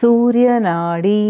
सूर्यनाडी